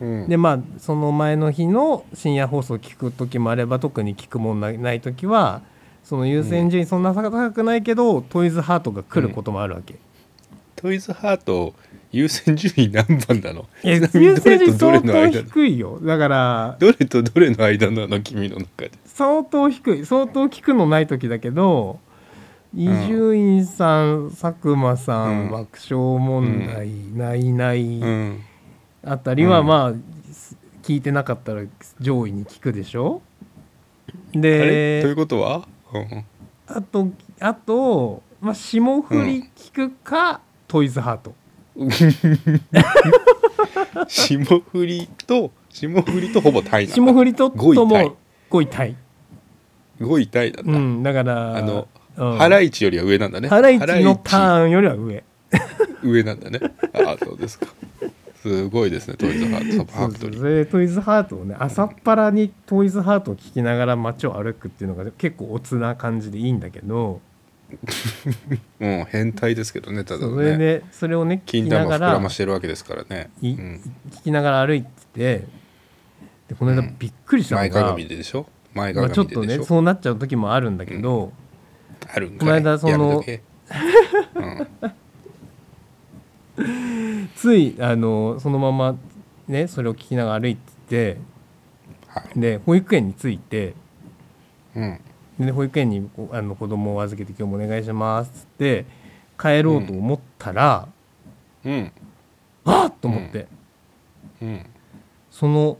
うん。でまあその前の日の深夜放送聞く時もあれば特に聞くもんなない時はその優先順位そんな高くないけど、トイズハートが来ることもあるわけ。トイズハート優先順位何番なの？優先順位どれ相当とどれの間低いよ。だからどれとどれの間なの？君の中で。相当低い。相当聞くのない時だけど伊集院さん佐久間さん、うん爆笑問題、ないない、うん。あたりはうん。まあ、聞いてなかったら上位に聞くでしょ？あれ？というでことは、うん。あとあと、まあ、霜降り聞くか、トイズハート。霜降りと霜降りとほぼタイなんだ。霜降りと5位とタイ。も5位タイ、5位タイなんだ、うん、だからあの、うんハライチよりは上なんだね。ハライチのタハーンよりは上上なんだね。ああそうですか。すごいですね。トイズハート。ファクトリーそれでトイズハートをね朝っぱらにトイズハートを聞きながら街を歩くっていうのが結構おつな感じでいいんだけど、うん変態ですけどねただね。れでそれをね聞金きながら玉膨らましてるわけですからね、いうん、聞きながら歩いててでこの間うん。びっくりしたの前が、鏡ででしょ？前まあ、鏡ちょっとででしょ、ねそうなっちゃう時もあるんだけど、あるんかい？この間そのうん。ついあのそのままねそれを聞きながら歩いててはい。で保育園に着いてうん。で保育園にあの子供を預けて今日もお願いしますっつって帰ろうと思ったら、うん。あっと思って、うん。その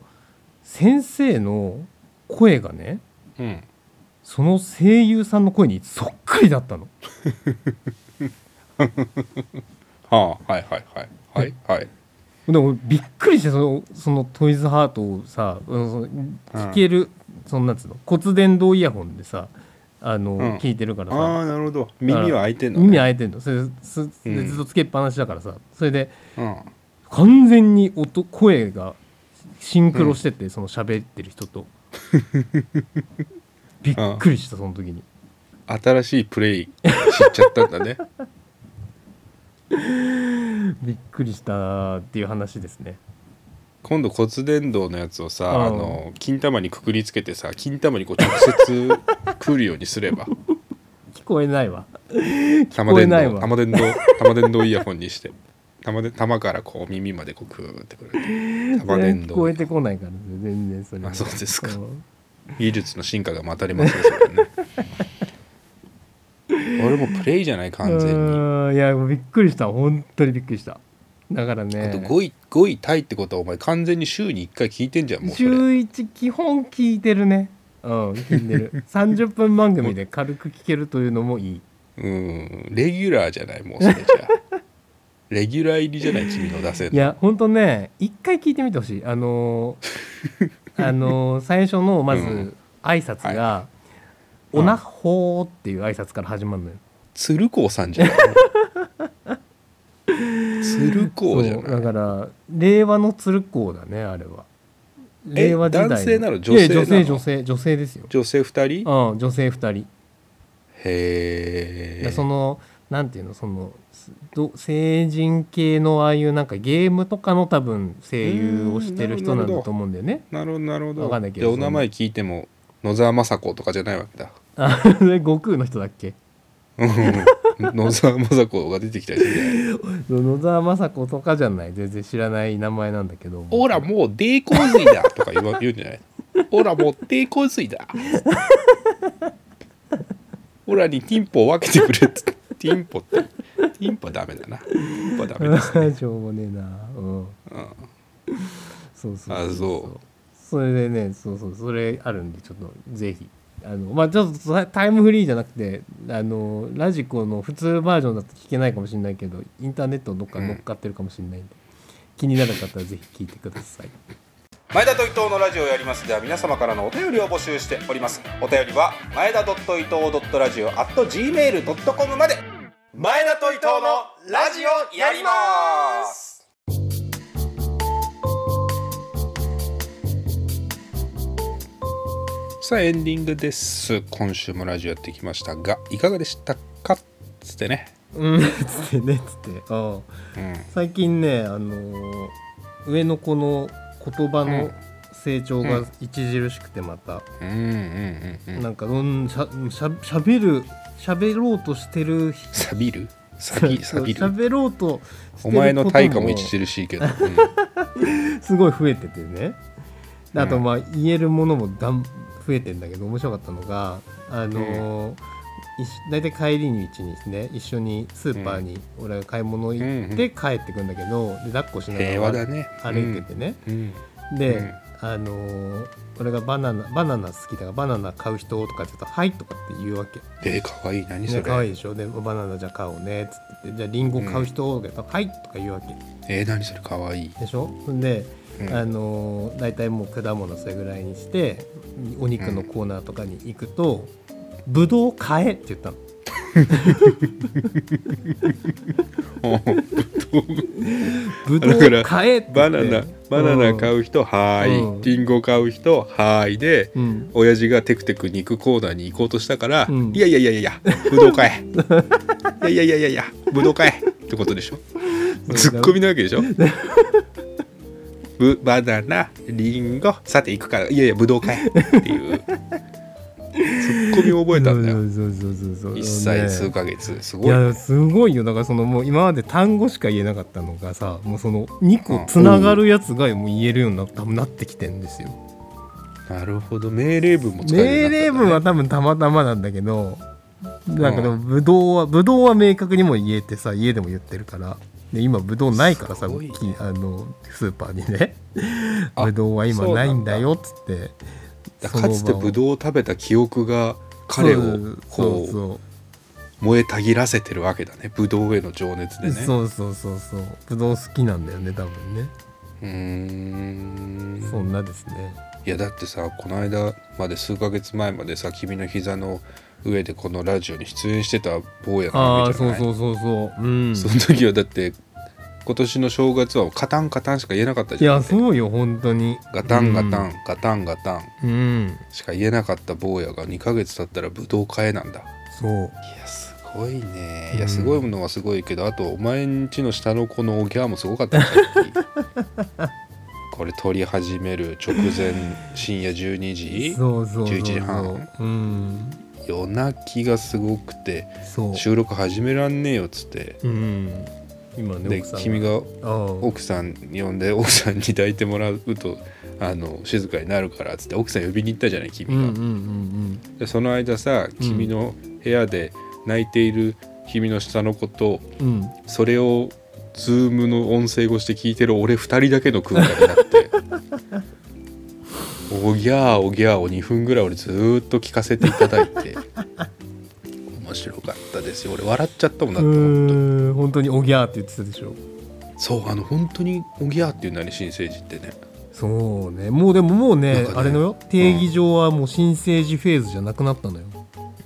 先生の声がねうん。その声優さんの声にそっくりだったの。はあはいはいはいはいはい。でもびっくりしてそのそのトイズハートをさうんその聞ける、そのなんつうの？骨伝導イヤホンでさあの、うん。聞いてるからあさ。あなるほど。耳は開いてんの、ね、耳開いてんの。それすでうん。ずっとつけっぱなしだからさ。それでうん。完全に音声がシンクロしてて、その喋ってる人と。びっくりしたその時に新しいプレイ知っちゃったんだね。びっくりしたっていう話ですね。今度骨伝導のやつをさ、うん。あの金玉にくくりつけてさ金玉にこう直接来るようにすれば。聞こえないわ。玉伝ないわ。導玉伝導玉伝導イヤホンにして。玉で玉からこう耳までこうクーってくる。玉伝導。聞こえてこないからね全然それ。あそうですか。ん。技術の進化が待たれますねそれね 俺もプレイじゃない完全に。うん。いやもうびっくりした。本当にびっくりした。だからあとね5位5位タイってことはお前完全に週に1回聞いてんじゃんもうそ週れ一基本聞いてるね。うん聞いてる。30分番組で軽く聞けるというのもいい。うん。レギュラーじゃないもうそれじゃ。あ レギュラー入りじゃない君の出せいやほんとね一回聞いてみてほしい。あのーあのー最初のまずうん。挨拶が「いおなほー」っていう挨拶から始まるのよ。鶴光さんじゃない鶴光じゃない？だから令和の鶴光だねあれは。え令和時代男性なの？女性女性女性女性ですよ。女性2人？うん女性2人。へえでそのなんていうの？そのすど成人系のああいうなんかゲームとかの多分声優をしてる人なんだと思うんだよね。なるほどなるほど。わかんないけどでお名前聞いても野沢雅子とかじゃないわけだ。あれ悟空の人だっけ？うん野沢雅子が出てきたりする 野沢雅子とかじゃない。全然知らない名前なんだけど。オラもう低洪水だとか言わ言うんじゃない？オラもう低洪水だ。オラにティンポを分けてくれて。ティンポってティンポはダメだな。ティンポはダメですね、しょうもねえな。うん。うん、そうそう。あそうそれでねそうそうそれあるんでちょっとぜひ。あのまあちょっとタタイムフリーじゃなくてあのラジコの普通バージョンだと聞けないかもしれないけどインターネットどっか乗っかってるかもしれないんで、気になる方はぜひ聞いてください。前田と伊藤のラジオをやりますでは皆様からのお便りを募集しております。お便りは前田伊藤ラジオ at gmail.com まで。前田と伊藤のラジオやりますさあエンディングです。今週もラジオやってきましたがいかがでしたか？つってね。うんつってねつって。ああ。うん。最近ねあのー上の子の言葉の成長が著しくてまた、うんうんなんかうん。しゃしゃしゃべるしゃべろうとしてるサビる？サビサビるしゃべろうとしておる前の対価も著しいけど、うん。すごい増えててね。であとうん。まあ言えるものもだん増えてんだけど面白かったのがあの大体帰り道にね一緒にスーパーに俺が買い物行って帰ってくんだけどで抱っこしながら歩いててね、うん。で、うん。あのー俺がバナナバナナ好きだからバナナ買う人とかって言うと「はい」とかって言うわけ。えー、かわいい。何そねれ、可愛いでしょ？でバナナじゃあ買おうねっつって。じゃあリンゴ買う人とか言ったら「はい」とか言うわけ。えー、何それ。かわいい、でしょ？で、うん。あのー大体もう果物それぐらいにしてお肉のコーナーとかに行くと「ぶどう買え」って言ったの「ぶどう買え」ってバナナバナナ買う人はーい、うん。リンゴ買う人はーい。で、うん。親父がテクテク肉コーナーに行こうとしたから、うん。いやいやいやいやぶどう買え。いやいやいやいやいやぶどう買えってことでしょ。ツッコミなわけでしょぶバナナリンゴ。さて行くから。いやいやぶどう買えっていう。ツッコミを覚えたんだよ。そうそうそうそうそう。一歳数ねヶ月。すいごい。ねやすごいよ。だからそのもう今まで単語しか言えなかったのがさもうその2個つながるやつがもう言えるようにな多分なってきてんですよ。なるほど。命令文も使えるよう命令文は多分たまたまなんだけどなんかでもブドウはブドウは明確にも言えてさ家でも言ってるからで今ブドウないからさね。きあのスーパーにね。あブドウは今ないんだよっつって。だかつてブウドウを食べた記憶が彼をこう。燃えたぎらせてるわけだね。ブドウへの情熱でね。そうそうそうそう。ブドウ好きなんだよね多分ね。うーん。そんなですね。いやだってさこの間まで数ヶ月前までさ君の膝の上でこのラジオに出演してた坊やなああわけじゃない？そうそうそうそう。うん。その時はだって今年の正月はカタンカタンしか言えなかったいじゃん。やそうよ本当に。ガタンガタン、ガタンガタンうん。しか言えなかった坊やが2ヶ月経ったらブドウ買えなんだ。そう。いやすごいね。いやすごいものはすごいけど、あとお前んちの下の子のおぎゃーもすごかったねさっき。これ撮り始める直前深夜12時？そうそうそうそう。11時半？うん夜泣きがすごくて収録始めらんねえよっつって。うん。今ねで奥さんが。君が奥さん呼んで奥さんに抱いてもらうとあの静かになるからっつって奥さん呼びに行ったじゃない君が、うんうんうんでその間さ君の部屋で泣いている君の下の子とうん。うんそれをズームの音声越しで聞いてる俺2人だけの空間になって おぎゃーおぎゃーを2分ぐらい俺ずーっと聞かせていただいて。面白かったですよ俺笑っちゃったもんだうって本当に。におぎゃーって言ってたでしょ。そうあの本当におぎゃーっていうなに新生児ってね。そうね。もうでももうねね。あれのよ。定義上はもう新生児フェーズじゃなくなったのよ。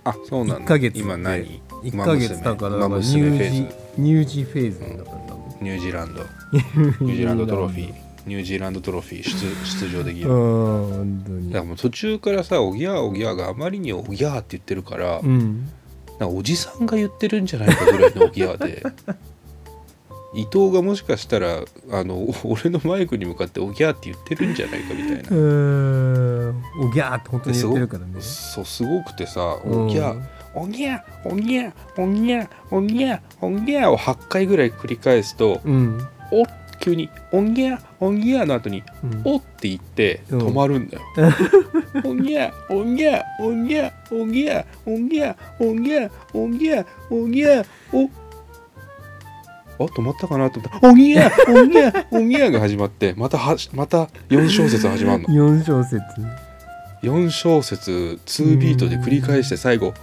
あそうなん1だヶ月今何？1ヶ月だから馬だから娘フェーズ。乳児乳児フェーズになったんだもん。ニュージーランド。ニュージーランドトロフィーニュージーランドトロフィー出 出場できる、だからもう途中からさおぎゃーおぎゃーがあまりにおぎゃーって言ってるから、うん。なんかおじさんが言ってるんじゃないかぐらいのおぎゃーで。伊藤がもしかしたらあの俺のマイクに向かっておぎゃーって言ってるんじゃないかみたいな。おぎゃーって本当に言ってるからね。そうすごくてさうん。おぎゃーおぎゃーおぎゃーおぎゃーおぎゃーおぎゃーを8回ぐらい繰り返すとうん。お急に「おんぎゃおんぎゃ」の後にうん「お」って言ってうん。止まるんだよ。おんぎゃおんぎゃおんぎゃおんぎゃおんぎゃおんぎゃおんぎゃおんぎゃお。あ止まったかなと思った。ら「おんぎゃおんぎゃおんぎゃ」が始まってまたはまた4小節始まるの。4小節。4小節2ビートで繰り返して最後「お」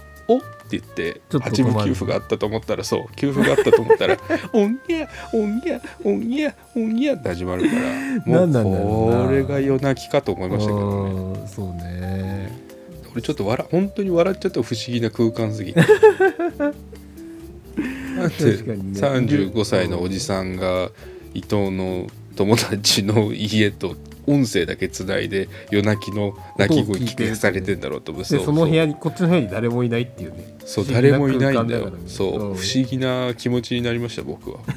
って言ってちょっと止まる8分給付があったと思ったらそう給付があったと思ったら「おんぎゃおんぎゃおんぎゃおんぎゃ」って始まるからもうこれが夜泣きかと思いましたけどね。うんそうね。俺ちょっと笑本当に笑っちゃった不思議な空間すぎて。だって確かにね。35歳のおじさんが伊藤の友達の家と音声だけつないで夜泣きの泣き声聞かされてんだろうと思う。でその部屋にこっちの部屋に誰もいないっていうね。そう誰もいないんだよ。そう、ん。不思議な気持ちになりました僕は。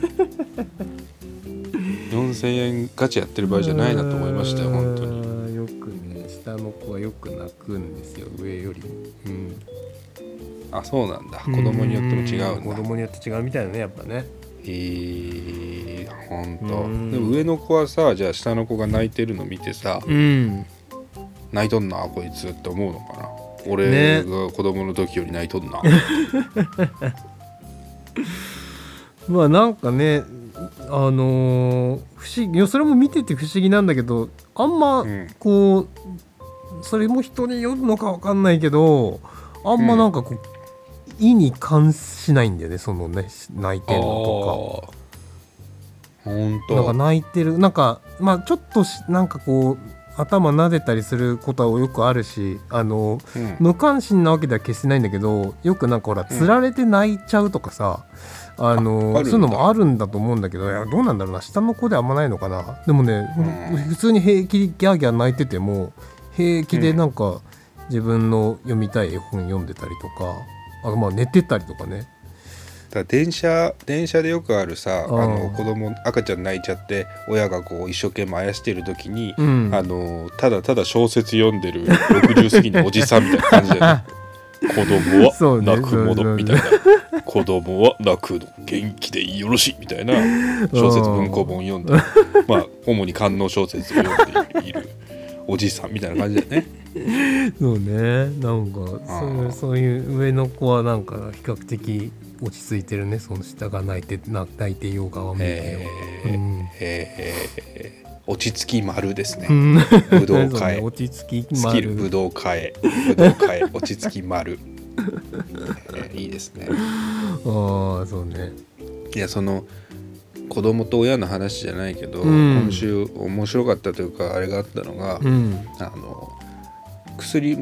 4000円ガチやってる場合じゃないなと思いましたよ本当に。によくね下の子はよく泣くんですよ上よりも。うん。あそうなんだ。子供によっても違うんだ。子供によって違うみたいなねやっぱねえー、ほんと。上の子はさじゃあ下の子が泣いてるの見てさうん。泣いとんなこいつって思うのかな？ね俺が子供の時より泣いとんな、まあなんかねあのー不思議それも見てて不思議なんだけどあんまうん。こう、それも人によるのかわかんないけどあんまなんかこう、意に関しないんだよねそのね泣いてるのとか。なんかと泣いてる。なんかまあちょっとしなんかこう頭撫でたりすることはよくあるしあのうん。無関心なわけでは決してないんだけどよくなんかほらうん。つられて泣いちゃうとかさ、あのああるんだ。そういうのもあるんだと思うんだけどいやどうなんだろうな下の子であんまないのかな。でもね、うん。普通に平気でギャーギャー泣いてても平気でなんか自分の読みたい絵本読んでたりとかあとまあ寝てたりとかね。だ電車電車でよくあるさあうん。の子供赤ちゃん泣いちゃって親がこう一生懸命あやしてる時に、うん。あのただただ小説読んでる60過ぎのおじさんみたいな感じだよね。子供は泣くものみたいな。子供は泣くの。元気でよろしいみたいな小説文庫本読んで まあ主に官能小説を読んでいるおじさんみたいな感じだよね。そうね。なんかあそうーそういう上の子はなんか比較的落ち着いてるね。その下が泣いてな泣いてようがは見えー。うん。えー。落ち着き丸ですね、うん。ぶどう そう会ね落ち着きスキルぶどう変え。ぶどう変え。落ち着き丸、えーいいですね。ああそうね。いやその子供と親の話じゃないけど、うん。今週面白かったというかあれがあったのが、うん。あの薬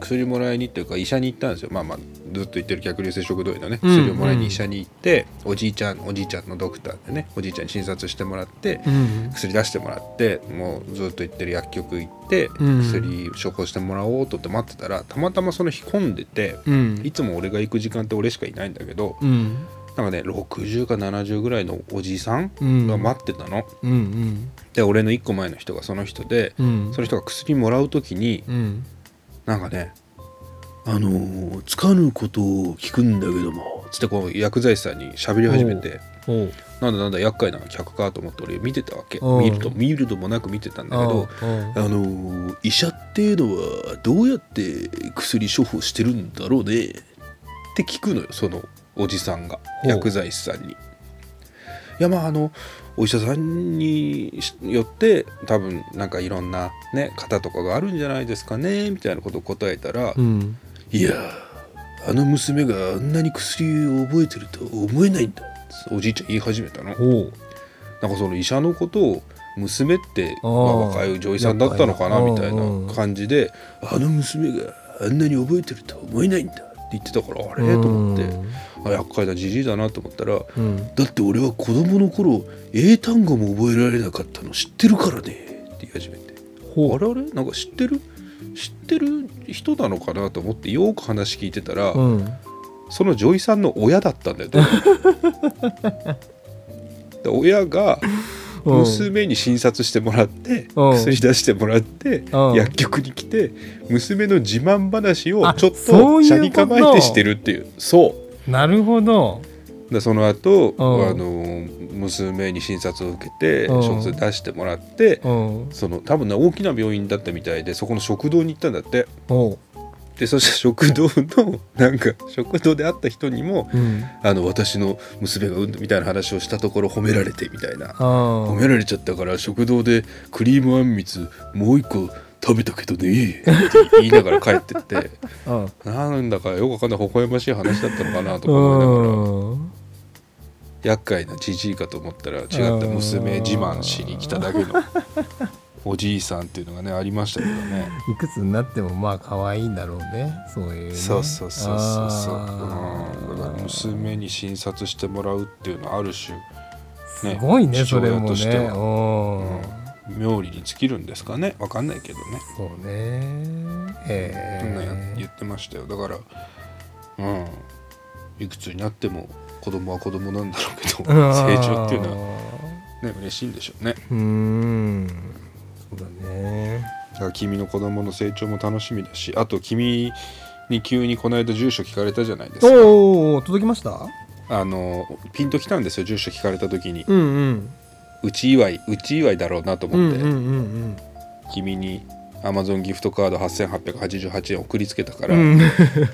薬もらいにっていうか医者に行ったんですよ。まあまあずっと言ってる逆流性食道炎のねうん。薬をもらいに医者に行って、おじいちゃんおじいちゃんのドクターでねおじいちゃんに診察してもらって、うん。薬出してもらってもうずっと行ってる薬局行って、うん薬処方してもらおうとって待ってたらたまたまその日混んでてうんいつも俺が行く時間って俺しかいないんだけどうんなんかね60か70ぐらいのおじさんうん。が待ってたの。うんで俺の1個前の人がその人でうん。その人が薬もらう時にうん。なんかね「あのーつかぬことを聞くんだけども」つってこう薬剤師さんに喋り始めてなんだなんだ厄介な客かと思って俺見てたわけ。うん。見ると見るともなく見てたんだけどあのー医者っていうのはどうやって薬処方してるんだろうねって聞くのよそのおじさんが薬剤師さんに。いやまああのお医者さんによって多分なんかいろんなね方とかがあるんじゃないですかねみたいなことを答えたら、うん。いやあの娘があんなに薬を覚えてるとは思えないんだおじいちゃん言い始めたの。なんかその医者のことを娘ってまあ若い女医さんだったのかなみたいな感じであの娘があんなに覚えてるとは思えないんだって言ってたからあれ？と思ってあ厄介なじじいだなと思ったらうんだって俺は子供の頃英単語も覚えられなかったの知ってるからねって言い始めて。ほあれあれ？なんか知ってる？知ってる人なのかなと思ってよく話聞いてたら、うん。その女医さんの親だったんだよどうやら。で親がうん。娘に診察してもらってうん。薬出してもらってうん。薬局に来て娘の自慢話をあちょっと車に構えてしてるっていう。そうなるほど。でその後、うん。あの娘に診察を受けてうん。食事出してもらってうん。その多分ね大きな病院だったみたいでそこの食堂に行ったんだって。でそして食堂の なんか食堂で会った人にもうん。あの私の娘が産んだみたいな話をしたところ褒められてみたいな。あ。褒められちゃったから食堂でクリームあんみつもう一個食べたけどね。って言いながら帰ってって。あ なんだかよくわかんない微笑ましい話だったのかなとか思いながら。うん厄介なじじいかと思ったら違った娘自慢しに来ただけのおじいさんっていうのがねありましたけどね。いくつになってもまあ可愛いんだろうね。そういうね。そうそうそうそうそう。あー。うんだから娘に診察してもらうっていうのはある種すごいねそれもとしては。ね。うん妙利に尽きるんですかね。わかんないけどね。そうね。へそんな言ってましたよ。だからうん。いくつになっても子供は子供なんだろうけど成長っていうのはね嬉しいんでしょうね。うーん。そうだね。だから君の子供の成長も楽しみだしあと君に急にこの間住所聞かれたじゃないですか。おお届きました？あのピンときたんですよ住所聞かれた時に。うんうんうち祝いうち祝いだろうなと思って、うんうんうん君に Amazon ギフトカード8888円送りつけたから、うん。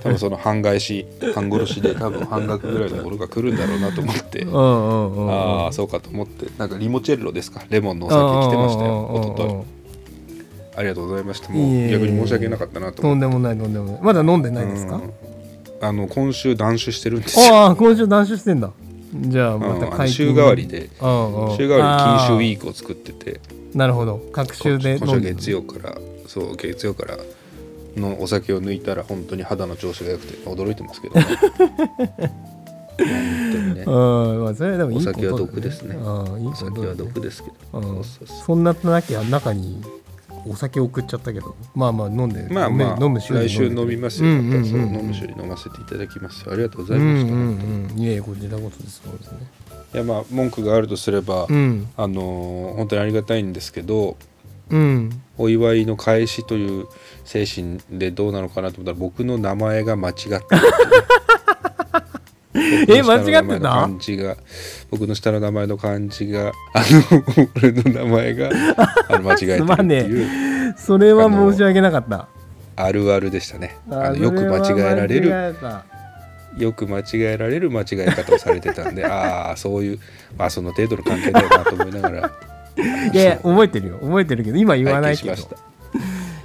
多分その半返し半殺しで多分半額ぐらいのものが来るんだろうなと思って。ああそうかと思って。なんかリモチェッロですか？レモンのお酒来てましたよおととい。ありがとうございました。もう逆に申し訳なかったなと思って。とんでもないとんでもない。まだ飲んでないですか？うん。あの今週断酒してるんですよ。ああ今週断酒してんだじゃあまた解禁週替わりで週替わり禁酒ウィーークを作ってて。クなるほど。各週で今週月曜からそう月曜からのお酒を抜いたら本当に肌の調子が良くて驚いてますけどね。ん。まあそれでもいいことだお酒は毒ですね。うんいいお酒は毒ですけど、うん。そんな中にお酒送っちゃったけど。まあまあ飲んでまあまあ飲む来週飲みますよ、うんうんうんそう飲む週に飲ませていただきますありがとうござうんういました、んうんいえこちらこそです。そうですね。いやまあ文句があるとすれば、うん。あのー本当にありがたいんですけどうん。お祝いの返しという精神でどうなのかなと思ったら僕の名前が間違ってる え間違ってた漢字が。僕の下の名前の漢字があの俺の名前があの間違えてるってすまねいう それは申し訳なかった。あるあるでしたね。あのそよく間違えられるよく間違えられる間違え方をされてたんでああそういうまあその程度の関係だよなと思いながら。いやいや覚えてるよ。覚えてるけど今言わないけど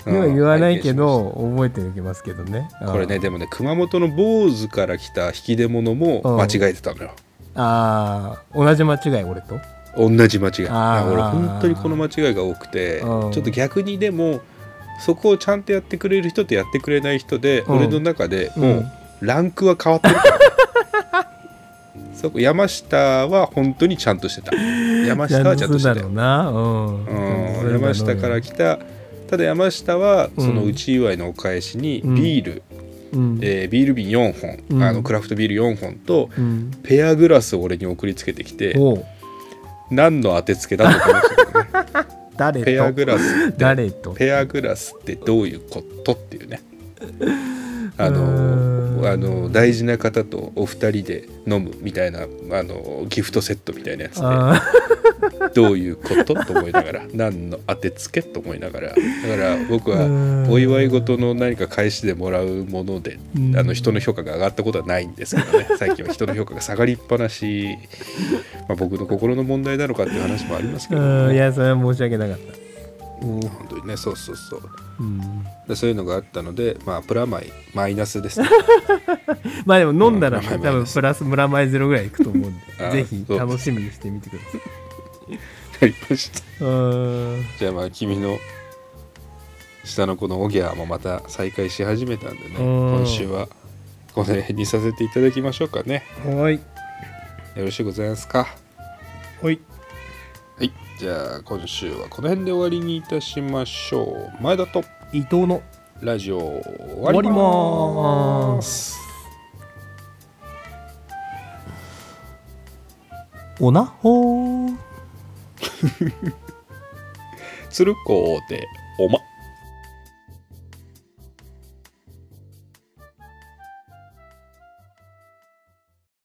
今言わないけうんど覚えてるけますけどね。これねでもね熊本の坊主から来た引き出物も間違えてたのよ。ああ同じ間違い俺と？同じ間違い。俺本当にこの間違いが多くてちうん。ょっと逆にでもそこをちゃんとやってくれる人とやってくれない人でうん。俺の中でもううんランクは変わってるから。そこ山下は本当にちゃんとしてた。山下はちゃんとしてたうん。山下から来たただ山下はそのうんうち祝いのお返しにうん。ビール、うん。えービール瓶4本、うん。あのクラフトビール4本とうん。ペアグラスを俺に送りつけてきて何の当てつけだと思いましたね。誰ペアとグラスって誰と？ペアグラスってどういうことっていうねあのん。あの大事な方とお二人で飲むみたいなあのギフトセットみたいなやつで。あ どういうこと？と思いながら。何の当てつけ？と思いながら。だから僕はーお祝い事の何か返しでもらうものでうん。あの人の評価が上がったことはないんですけどね。最近は人の評価が下がりっぱなし、まあ、僕の心の問題なのかっていう話もありますけど、うん。いね、やそれは申し訳なかった本当にね。そうそうそう。うん。でそういうのがあったのでまあプラマイマイナスですね。まあでも飲んだらうん。多分プラスムラマイゼロぐらいいくと思うん あでぜひ楽しみにしてみてください。ありました。うん。じゃあまあ君の下の子のオギャーもまた再開し始めたんでね。うん。今週はこの辺にさせていただきましょうかねはいよろしゅうございますかはいはいじゃあ今週はこの辺で終わりにいたしましょう。前田と伊藤のラジオ終わります。おなほー。鶴子でおま。